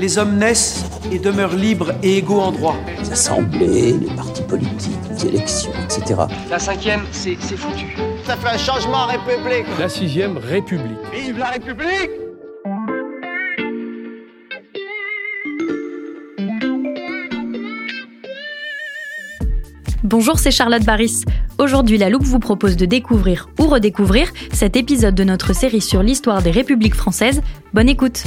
Les hommes naissent et demeurent libres et égaux en droit. Les assemblées, les partis politiques, les élections, etc. La cinquième, c'est c'est foutu. Ça fait un changement en République. La sixième République. Vive la République Bonjour, c'est Charlotte Baris. Aujourd'hui, la Loupe vous propose de découvrir ou redécouvrir cet épisode de notre série sur l'histoire des républiques françaises. Bonne écoute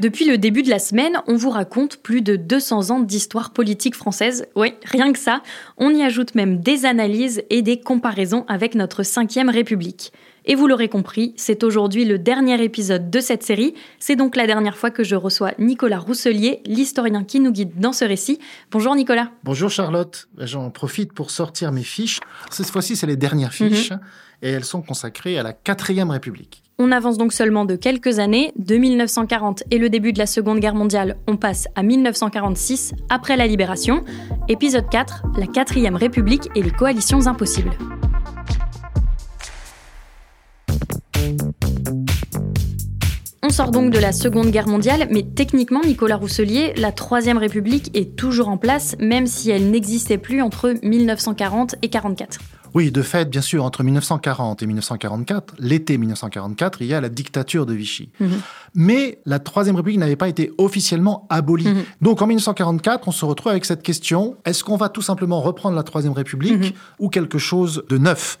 Depuis le début de la semaine, on vous raconte plus de 200 ans d'histoire politique française. Oui, rien que ça. On y ajoute même des analyses et des comparaisons avec notre 5ème République. Et vous l'aurez compris, c'est aujourd'hui le dernier épisode de cette série. C'est donc la dernière fois que je reçois Nicolas Rousselier, l'historien qui nous guide dans ce récit. Bonjour Nicolas. Bonjour Charlotte, j'en profite pour sortir mes fiches. Cette fois-ci, c'est les dernières fiches et elles sont consacrées à la quatrième République. On avance donc seulement de quelques années. De 1940 et le début de la Seconde Guerre mondiale, on passe à 1946, après la Libération. Épisode 4, la quatrième République et les coalitions impossibles. On sort donc de la Seconde Guerre mondiale, mais techniquement, Nicolas Rousselier, la Troisième République est toujours en place, même si elle n'existait plus entre 1940 et 1944. Oui, de fait, bien sûr, entre 1940 et 1944, l'été 1944, il y a la dictature de Vichy. Mais la Troisième République n'avait pas été officiellement abolie. Mhm. Donc en 1944, on se retrouve avec cette question, est-ce qu'on va tout simplement reprendre la Troisième République Mhm. ou quelque chose de neuf?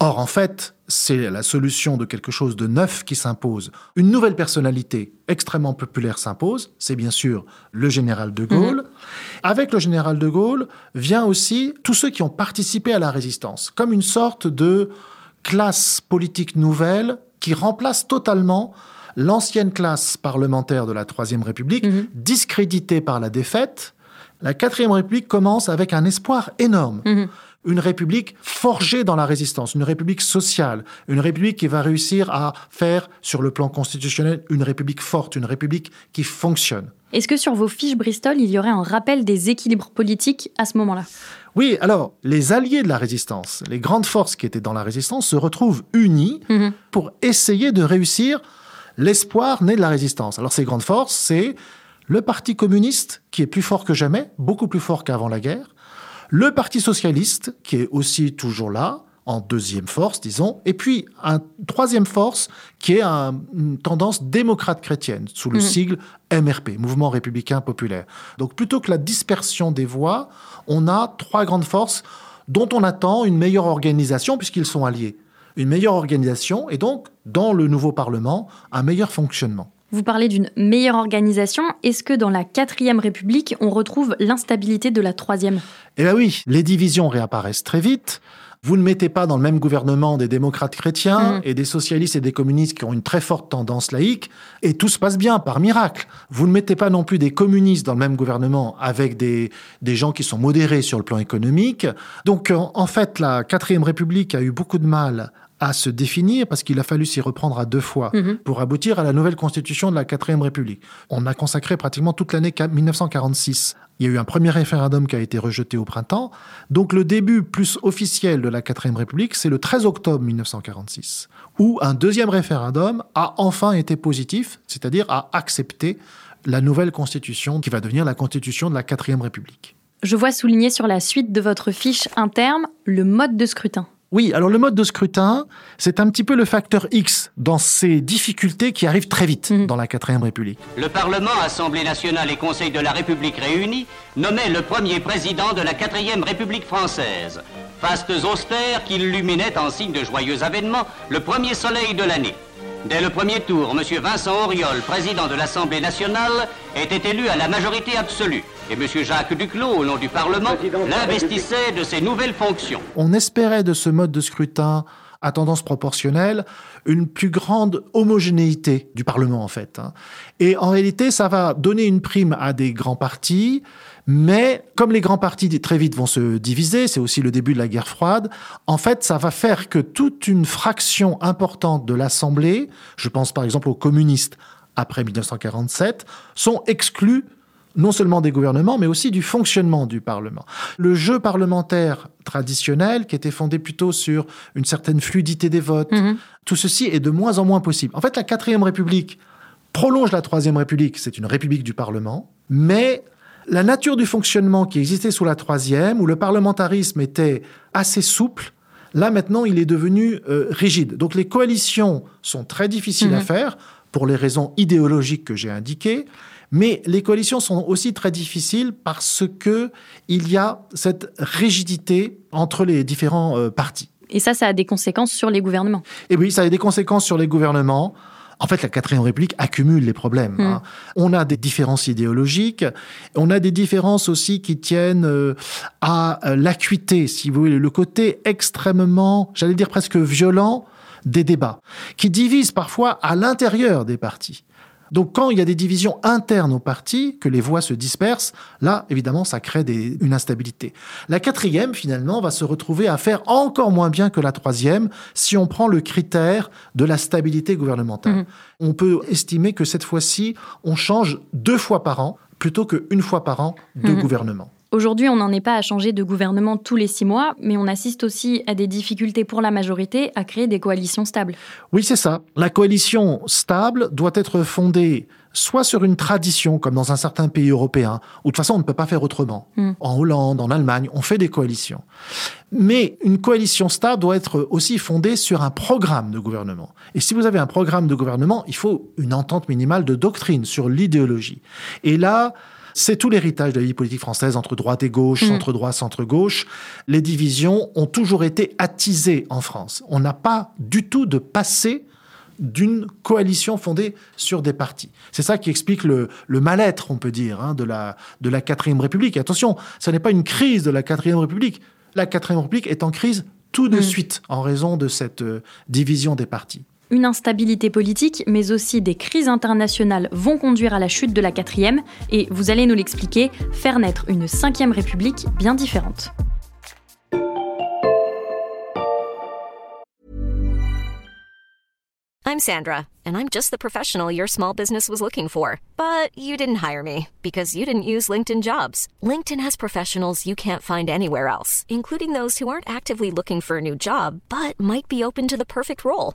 Or, en fait, c'est la solution de quelque chose de neuf qui s'impose. Une nouvelle personnalité extrêmement populaire s'impose, c'est bien sûr le général de Gaulle. Avec le général de Gaulle vient aussi tous ceux qui ont participé à la résistance, comme une sorte de classe politique nouvelle qui remplace totalement l'ancienne classe parlementaire de la Troisième République, discréditée par la défaite. La Quatrième République commence avec un espoir énorme. Une république forgée dans la résistance, une république sociale, une république qui va réussir à faire, sur le plan constitutionnel, une république forte, une république qui fonctionne. Est-ce que sur vos fiches Bristol, il y aurait un rappel des équilibres politiques à ce moment-là? Oui, alors, les alliés de la résistance, les grandes forces qui étaient dans la résistance, se retrouvent unis Mhm. pour essayer de réussir l'espoir né de la résistance. Alors, ces grandes forces, c'est le Parti communiste, qui est plus fort que jamais, beaucoup plus fort qu'avant la guerre, le Parti socialiste, qui est aussi toujours là, en deuxième force, disons, et puis un troisième force qui est un- une tendance démocrate chrétienne, sous le Mhm. sigle MRP, Mouvement républicain populaire. Donc plutôt que la dispersion des voix, on a trois grandes forces dont on attend une meilleure organisation puisqu'ils sont alliés. Une meilleure organisation et donc, dans le nouveau Parlement, un meilleur fonctionnement. Vous parlez d'une meilleure organisation. Est-ce que dans la quatrième République, on retrouve l'instabilité de la troisième? Eh bien oui, les divisions réapparaissent très vite. Vous ne mettez pas dans le même gouvernement des démocrates chrétiens Mhm. et des socialistes et des communistes qui ont une très forte tendance laïque, et tout se passe bien par miracle. Vous ne mettez pas non plus des communistes dans le même gouvernement avec des, des gens qui sont modérés sur le plan économique. Donc en, en fait, la quatrième République a eu beaucoup de mal à se définir parce qu'il a fallu s'y reprendre à deux fois Mhm. pour aboutir à la nouvelle constitution de la quatrième République. On a consacré pratiquement toute l'année 1946. Il y a eu un premier référendum qui a été rejeté au printemps. Donc le début plus officiel de la quatrième République, c'est le 13 octobre 1946, où un deuxième référendum a enfin été positif, c'est-à-dire a accepté la nouvelle constitution qui va devenir la constitution de la quatrième République. Je vois souligné sur la suite de votre fiche un terme, le mode de scrutin. Oui, alors le mode de scrutin, c'est un petit peu le facteur X dans ces difficultés qui arrivent très vite Mhm. dans la quatrième République. Le Parlement, Assemblée nationale et Conseil de la République réunis nommait le premier président de la quatrième République française. Fastes austères qui illuminaient en signe de joyeux avènement le premier soleil de l'année. Dès le premier tour, M. Vincent Auriol, président de l'Assemblée nationale, était élu à la majorité absolue. Et M. Jacques Duclos, au nom du Parlement, l'investissait de ses nouvelles fonctions. On espérait de ce mode de scrutin à tendance proportionnelle une plus grande homogénéité du Parlement en fait. hein. Et en réalité, ça va donner une prime à des grands partis, mais comme les grands partis très vite vont se diviser, c'est aussi le début de la guerre froide, en fait, ça va faire que toute une fraction importante de l'Assemblée, je pense par exemple aux communistes après 1947, sont exclus non seulement des gouvernements, mais aussi du fonctionnement du Parlement. Le jeu parlementaire traditionnel, qui était fondé plutôt sur une certaine fluidité des votes, Mhm. tout ceci est de moins en moins possible. En fait, la quatrième République prolonge la troisième République, c'est une République du Parlement, mais la nature du fonctionnement qui existait sous la troisième, où le parlementarisme était assez souple, là maintenant il est devenu euh, rigide. Donc les coalitions sont très difficiles à Mhm. faire pour les raisons idéologiques que j'ai indiquées, mais les coalitions sont aussi très difficiles parce que il y a cette rigidité entre les différents euh, partis. Et ça, ça a des conséquences sur les gouvernements. Et oui, ça a des conséquences sur les gouvernements. En fait, la quatrième République accumule les problèmes. Mm. hein. On a des différences idéologiques, on a des différences aussi qui tiennent euh, à euh, l'acuité, si vous voulez, le côté extrêmement, j'allais dire presque violent des débats, qui divisent parfois à l'intérieur des partis. Donc quand il y a des divisions internes aux partis, que les voix se dispersent, là, évidemment, ça crée des- une instabilité. La quatrième, finalement, va se retrouver à faire encore moins bien que la troisième si on prend le critère de la stabilité gouvernementale. Mhm. On peut estimer que cette fois-ci, on change deux fois par an plutôt qu'une fois par an de Mhm. gouvernement. Aujourd'hui, on n'en est pas à changer de gouvernement tous les six mois, mais on assiste aussi à des difficultés pour la majorité à créer des coalitions stables. Oui, c'est ça. La coalition stable doit être fondée soit sur une tradition, comme dans un certain pays européen, où de toute façon on ne peut pas faire autrement. Mm. En Hollande, en Allemagne, on fait des coalitions. Mais une coalition stable doit être aussi fondée sur un programme de gouvernement. Et si vous avez un programme de gouvernement, il faut une entente minimale de doctrine sur l'idéologie. Et là, c'est tout l'héritage de la vie politique française entre droite et gauche, Mm. centre-droit, centre-gauche. Les divisions ont toujours été attisées en France. On n'a pas du tout de passé d'une coalition fondée sur des partis. C'est ça qui explique le, le mal-être, on peut dire, hein, de la de la quatrième République. Et attention, ce n'est pas une crise de la quatrième République. La quatrième République est en crise tout de Mm. suite en raison de cette euh, division des partis. Une instabilité politique, mais aussi des crises internationales vont conduire à la chute de la quatrième, et vous allez nous l'expliquer, faire naître une cinquième république bien différente. I'm Sandra, and I'm just the professional your small business was looking for. But you didn't hire me because you didn't use LinkedIn jobs. LinkedIn has professionals you can't find anywhere else, including those who aren't actively looking for a new job but might be open to the perfect role,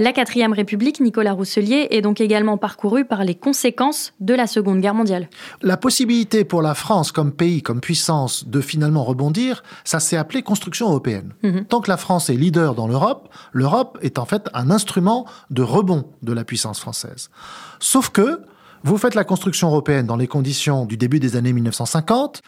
La quatrième république, Nicolas Rousselier, est donc également parcourue par les conséquences de la Seconde Guerre mondiale. La possibilité pour la France comme pays, comme puissance, de finalement rebondir, ça s'est appelé construction européenne. Mhm. Tant que la France est leader dans l'Europe, l'Europe est en fait un instrument de rebond de la puissance française. Sauf que vous faites la construction européenne dans les conditions du début des années 1950,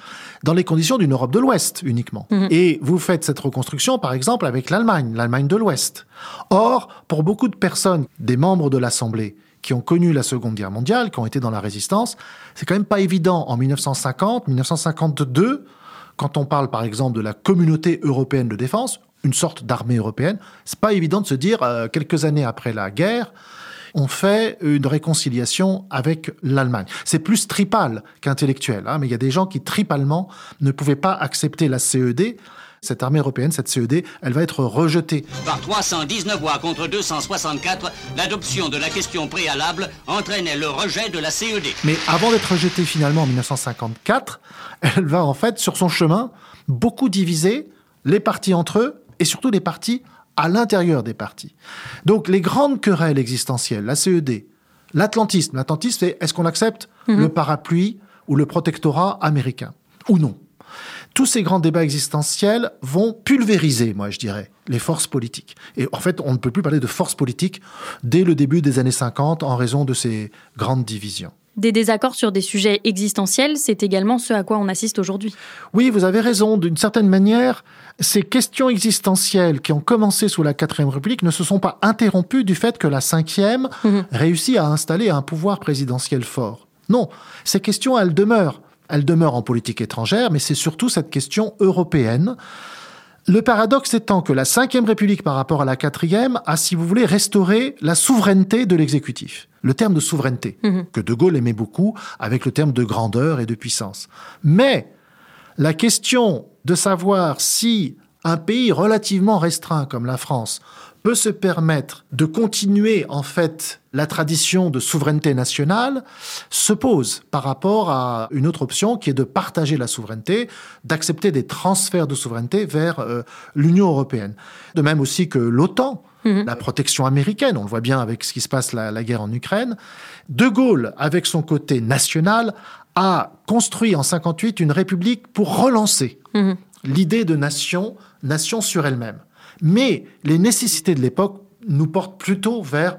dans les conditions d'une Europe de l'Ouest uniquement. Mhm. Et vous faites cette reconstruction, par exemple, avec l'Allemagne, l'Allemagne de l'Ouest. Or, pour beaucoup de personnes, des membres de l'Assemblée, qui ont connu la Seconde Guerre mondiale, qui ont été dans la résistance, c'est quand même pas évident en 1950, 1952, quand on parle par exemple de la communauté européenne de défense, une sorte d'armée européenne, c'est pas évident de se dire, euh, quelques années après la guerre, ont fait une réconciliation avec l'Allemagne. C'est plus tripal qu'intellectuel, hein, mais il y a des gens qui tripalement ne pouvaient pas accepter la CED cette armée européenne, cette CED, elle va être rejetée. Par 319 voix contre 264, l'adoption de la question préalable entraînait le rejet de la CED. Mais avant d'être rejetée finalement en 1954, elle va en fait, sur son chemin, beaucoup diviser les partis entre eux et surtout les partis à l'intérieur des partis. Donc les grandes querelles existentielles, la CED, l'atlantisme, l'atlantisme c'est est-ce qu'on accepte le parapluie ou le protectorat américain ou non? Tous ces grands débats existentiels vont pulvériser, moi je dirais, les forces politiques. Et en fait, on ne peut plus parler de forces politiques dès le début des années 50 en raison de ces grandes divisions. Des désaccords sur des sujets existentiels, c'est également ce à quoi on assiste aujourd'hui. Oui, vous avez raison. D'une certaine manière, ces questions existentielles qui ont commencé sous la quatrième République ne se sont pas interrompues du fait que la cinquième mmh. réussit à installer un pouvoir présidentiel fort. Non, ces questions, elles demeurent. Elle demeure en politique étrangère, mais c'est surtout cette question européenne. Le paradoxe étant que la Ve République par rapport à la quatrième a, si vous voulez, restauré la souveraineté de l'exécutif. Le terme de souveraineté, mhm. que De Gaulle aimait beaucoup, avec le terme de grandeur et de puissance. Mais la question de savoir si un pays relativement restreint comme la France peut se permettre de continuer en fait la tradition de souveraineté nationale se pose par rapport à une autre option qui est de partager la souveraineté, d'accepter des transferts de souveraineté vers euh, l'Union européenne. De même aussi que l'OTAN, mhm. la protection américaine, on le voit bien avec ce qui se passe la, la guerre en Ukraine. De Gaulle, avec son côté national, a construit en 58 une république pour relancer mhm. l'idée de nation, nation sur elle-même. Mais les nécessités de l'époque nous portent plutôt vers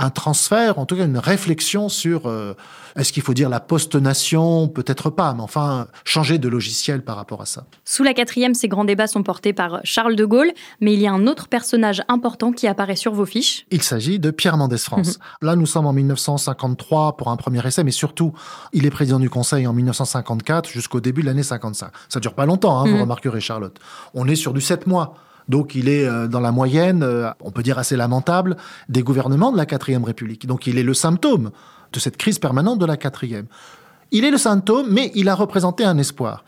un transfert, en tout cas une réflexion sur euh, est-ce qu'il faut dire la post-nation? Peut-être pas, mais enfin changer de logiciel par rapport à ça. Sous la quatrième, ces grands débats sont portés par Charles de Gaulle, mais il y a un autre personnage important qui apparaît sur vos fiches. Il s'agit de Pierre Mendès France. Là, nous sommes en 1953 pour un premier essai, mais surtout, il est président du Conseil en 1954 jusqu'au début de l'année 55. Ça dure pas longtemps, hein, vous mhm. remarquerez, Charlotte. On est sur du 7 mois. Donc il est euh, dans la moyenne, euh, on peut dire assez lamentable, des gouvernements de la quatrième République. Donc il est le symptôme de cette crise permanente de la quatrième. Il est le symptôme, mais il a représenté un espoir.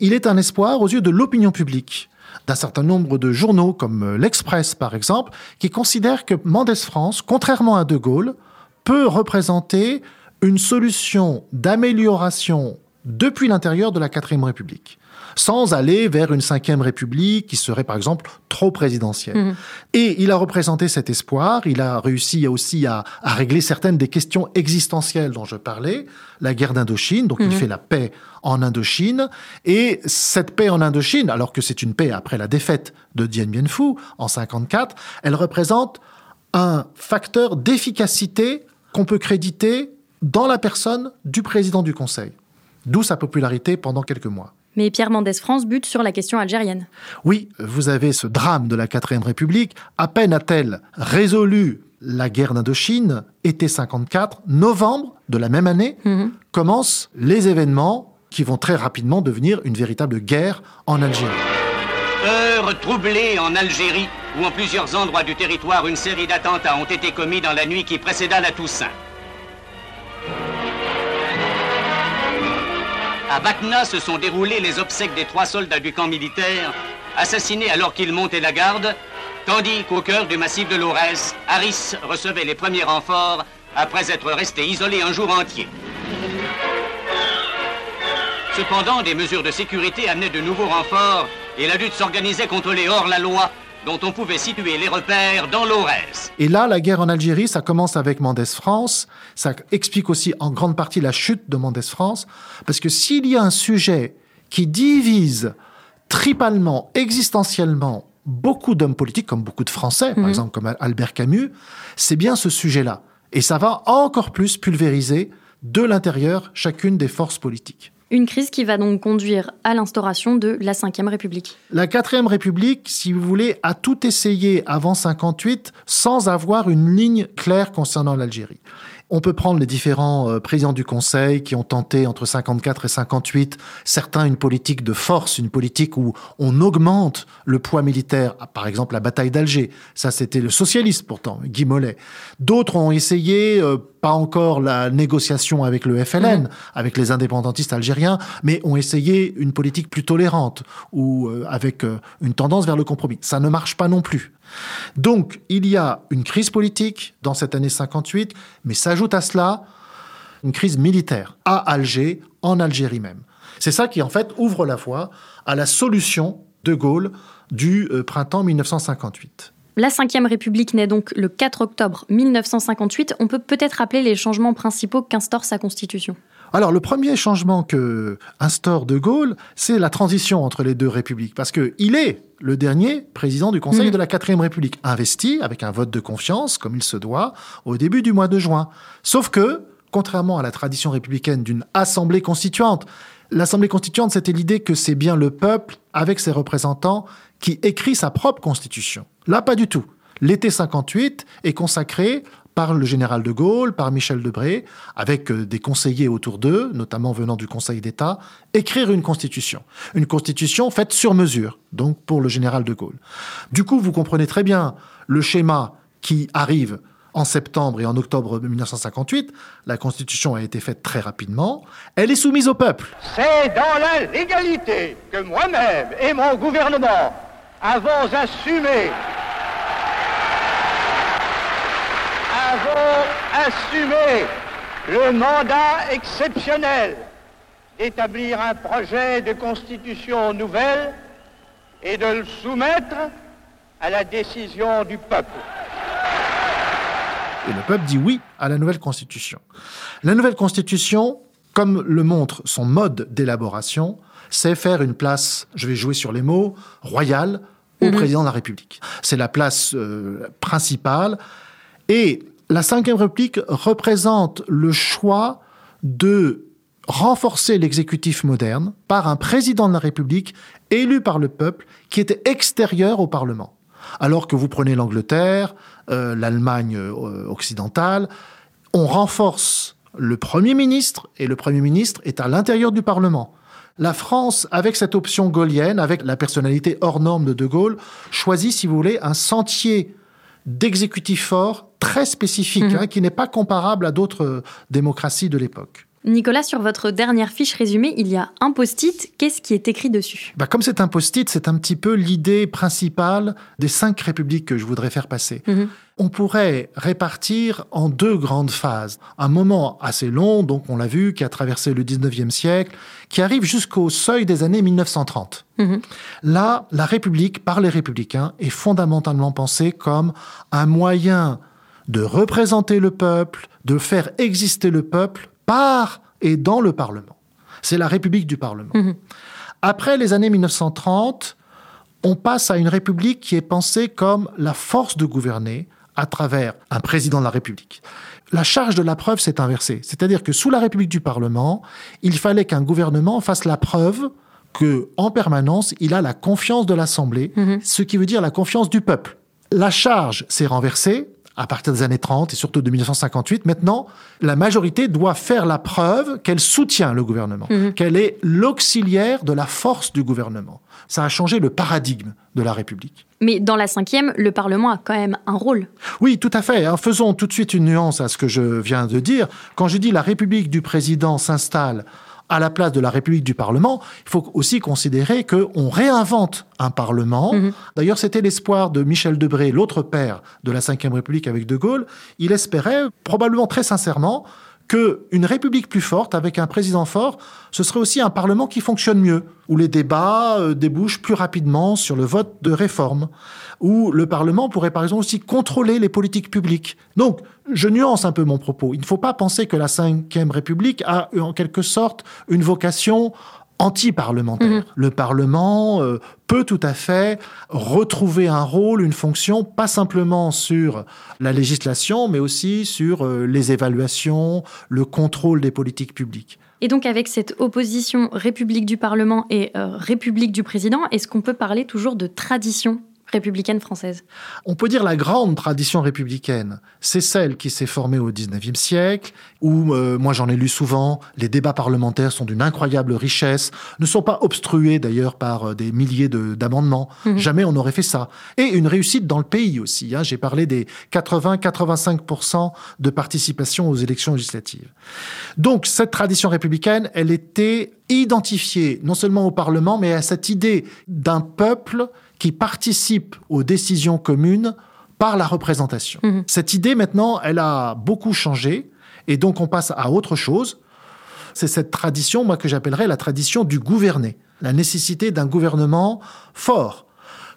Il est un espoir aux yeux de l'opinion publique d'un certain nombre de journaux, comme euh, l'Express par exemple, qui considèrent que Mendès France, contrairement à De Gaulle, peut représenter une solution d'amélioration depuis l'intérieur de la quatrième République sans aller vers une cinquième république qui serait par exemple trop présidentielle. Mhm. Et il a représenté cet espoir, il a réussi aussi à, régler certaines des questions existentielles dont je parlais, la guerre d'Indochine, donc il mhm. fait la paix en Indochine, et cette paix en Indochine, alors que c'est une paix après la défaite de Dien Bien Phu en 54, elle représente un facteur d'efficacité qu'on peut créditer dans la personne du président du Conseil. D'où sa popularité pendant quelques mois. Mais Pierre Mendès France bute sur la question algérienne. Oui, vous avez ce drame de la quatrième République. À peine a-t-elle résolu la guerre d'Indochine, été 54, novembre de la même année, mhm. commencent les événements qui vont très rapidement devenir une véritable guerre en Algérie. Heure troublée en Algérie, où en plusieurs endroits du territoire une série d'attentats ont été commis dans la nuit qui précéda la Toussaint. À Bakna se sont déroulées les obsèques des trois soldats du camp militaire, assassinés alors qu'ils montaient la garde, tandis qu'au cœur du massif de Lorès, Harris recevait les premiers renforts après être resté isolé un jour entier. Cependant, des mesures de sécurité amenaient de nouveaux renforts et la lutte s'organisait contre les hors-la-loi dont on pouvait situer les repères dans l'Aurès. Et là, la guerre en Algérie, ça commence avec Mendès France. Ça explique aussi en grande partie la chute de Mendès France. Parce que s'il y a un sujet qui divise tripalement, existentiellement, beaucoup d'hommes politiques, comme beaucoup de Français, par mhm. exemple comme Albert Camus, c'est bien ce sujet-là. Et ça va encore plus pulvériser de l'intérieur chacune des forces politiques. Une crise qui va donc conduire à l'instauration de la Ve République. La Quatrième République, si vous voulez, a tout essayé avant 58 sans avoir une ligne claire concernant l'Algérie. On peut prendre les différents euh, présidents du Conseil qui ont tenté entre 54 et 58, certains une politique de force, une politique où on augmente le poids militaire, ah, par exemple la bataille d'Alger. Ça, c'était le socialiste pourtant, Guy Mollet. D'autres ont essayé, euh, pas encore la négociation avec le FLN, avec les indépendantistes algériens, mais ont essayé une politique plus tolérante ou euh, avec une tendance vers le compromis. Ça ne marche pas non plus. Donc, il y a une crise politique dans cette année 58, mais s'ajoute à cela une crise militaire à Alger, en Algérie même. C'est ça qui, en fait, ouvre la voie à la solution de Gaulle du euh, printemps 1958. La Ve République naît donc le 4 octobre 1958. On peut peut-être rappeler les changements principaux qu'instaure sa constitution. Alors, le premier changement que instaure De Gaulle, c'est la transition entre les deux républiques, parce qu'il est le dernier président du Conseil mmh. de la Quatrième République, investi avec un vote de confiance, comme il se doit, au début du mois de juin. Sauf que, contrairement à la tradition républicaine d'une assemblée constituante, l'assemblée constituante, c'était l'idée que c'est bien le peuple, avec ses représentants, qui écrit sa propre constitution. Là, pas du tout. L'été 58 est consacré par le général de Gaulle, par Michel Debré, avec euh, des conseillers autour d'eux, notamment venant du Conseil d'État, écrire une constitution. Une constitution faite sur mesure, donc pour le général de Gaulle. Du coup, vous comprenez très bien le schéma qui arrive en septembre et en octobre 1958. La constitution a été faite très rapidement. Elle est soumise au peuple. C'est dans la légalité que moi-même et mon gouvernement avons assumé assumé le mandat exceptionnel d'établir un projet de constitution nouvelle et de le soumettre à la décision du peuple. Et le peuple dit oui à la nouvelle constitution. La nouvelle constitution, comme le montre son mode d'élaboration, c'est faire une place, je vais jouer sur les mots, royale au mhm. président de la République. C'est la place euh, principale. Et la Ve République représente le choix de renforcer l'exécutif moderne par un président de la République élu par le peuple qui était extérieur au Parlement. Alors que vous prenez l'Angleterre, euh, l'Allemagne euh, occidentale, on renforce le Premier ministre et le Premier ministre est à l'intérieur du Parlement. La France, avec cette option gaulienne, avec la personnalité hors norme de De Gaulle, choisit, si vous voulez, un sentier d'exécutif fort très spécifique, mhm. hein, qui n'est pas comparable à d'autres euh, démocraties de l'époque. Nicolas, sur votre dernière fiche résumée, il y a un post-it. Qu'est-ce qui est écrit dessus? Bah, Comme c'est un post-it, c'est un petit peu l'idée principale des cinq républiques que je voudrais faire passer. Mhm. On pourrait répartir en deux grandes phases. Un moment assez long, donc on l'a vu, qui a traversé le 19e siècle, qui arrive jusqu'au seuil des années 1930. Mhm. Là, la République, par les républicains, est fondamentalement pensée comme un moyen de représenter le peuple, de faire exister le peuple par et dans le Parlement. C'est la République du Parlement. Mhm. Après les années 1930, on passe à une République qui est pensée comme la force de gouverner à travers un président de la République. La charge de la preuve s'est inversée. C'est-à-dire que sous la République du Parlement, il fallait qu'un gouvernement fasse la preuve que, en permanence, il a la confiance de l'Assemblée, mhm. ce qui veut dire la confiance du peuple. La charge s'est renversée à partir des années 30 et surtout de 1958. Maintenant, la majorité doit faire la preuve qu'elle soutient le gouvernement, mhm. qu'elle est l'auxiliaire de la force du gouvernement. Ça a changé le paradigme de la République. Mais dans la cinquième, le Parlement a quand même un rôle. Oui, tout à fait. Faisons tout de suite une nuance à ce que je viens de dire. Quand je dis la République du président s'installe à la place de la République du Parlement, il faut aussi considérer qu'on réinvente un Parlement. Mhm. D'ailleurs, c'était l'espoir de Michel Debré, l'autre père de la Ve République avec De Gaulle. Il espérait, probablement très sincèrement, qu'une république plus forte, avec un président fort, ce serait aussi un parlement qui fonctionne mieux, où les débats euh, débouchent plus rapidement sur le vote de réforme, où le parlement pourrait par exemple aussi contrôler les politiques publiques. Donc, je nuance un peu mon propos. Il ne faut pas penser que la Ve République a en quelque sorte une vocation anti-parlementaire. Mhm. Le Parlement euh, peut tout à fait retrouver un rôle, une fonction, pas simplement sur la législation, mais aussi sur euh, les évaluations, le contrôle des politiques publiques. Et donc avec cette opposition République du Parlement et euh, République du Président, est-ce qu'on peut parler toujours de tradition? Républicaine française On peut dire la grande tradition républicaine, c'est celle qui s'est formée au XIXe siècle, où, euh, moi j'en ai lu souvent, les débats parlementaires sont d'une incroyable richesse, ne sont pas obstrués d'ailleurs par euh, des milliers d'amendements. Mhm. Jamais on n'aurait fait ça. Et une réussite dans le pays aussi. Hein. J'ai parlé des 80-85% de participation aux élections législatives. Donc cette tradition républicaine, elle était identifiée non seulement au Parlement, mais à cette idée d'un peuple qui participe aux décisions communes par la représentation. Mhm. Cette idée, maintenant, elle a beaucoup changé, et donc on passe à autre chose. C'est cette tradition, moi, que j'appellerais la tradition du gouverner, la nécessité d'un gouvernement fort.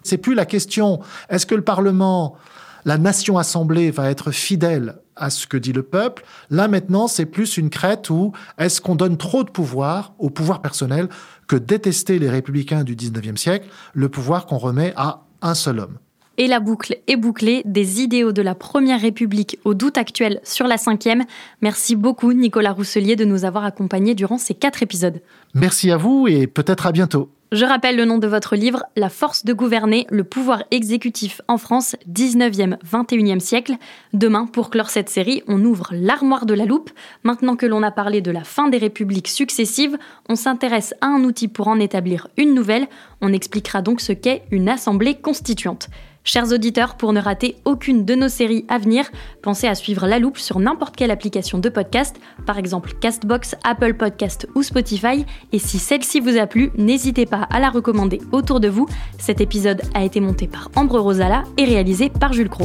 C'est plus la question, est-ce que le Parlement, la nation assemblée va être fidèle à ce que dit le peuple. Là maintenant, c'est plus une crête où est-ce qu'on donne trop de pouvoir au pouvoir personnel que détester les républicains du 19e siècle, le pouvoir qu'on remet à un seul homme. Et la boucle est bouclée des idéaux de la Première République au doute actuel sur la cinquième. Merci beaucoup Nicolas Rousselier de nous avoir accompagnés durant ces quatre épisodes. Merci à vous et peut-être à bientôt. Je rappelle le nom de votre livre, La force de gouverner, le pouvoir exécutif en France, 19e, 21e siècle. Demain, pour clore cette série, on ouvre l'armoire de la loupe. Maintenant que l'on a parlé de la fin des républiques successives, on s'intéresse à un outil pour en établir une nouvelle. On expliquera donc ce qu'est une assemblée constituante. Chers auditeurs, pour ne rater aucune de nos séries à venir, pensez à suivre La Loupe sur n'importe quelle application de podcast, par exemple Castbox, Apple Podcast ou Spotify. Et si celle-ci vous a plu, n'hésitez pas à la recommander autour de vous. Cet épisode a été monté par Ambre Rosala et réalisé par Jules Cro.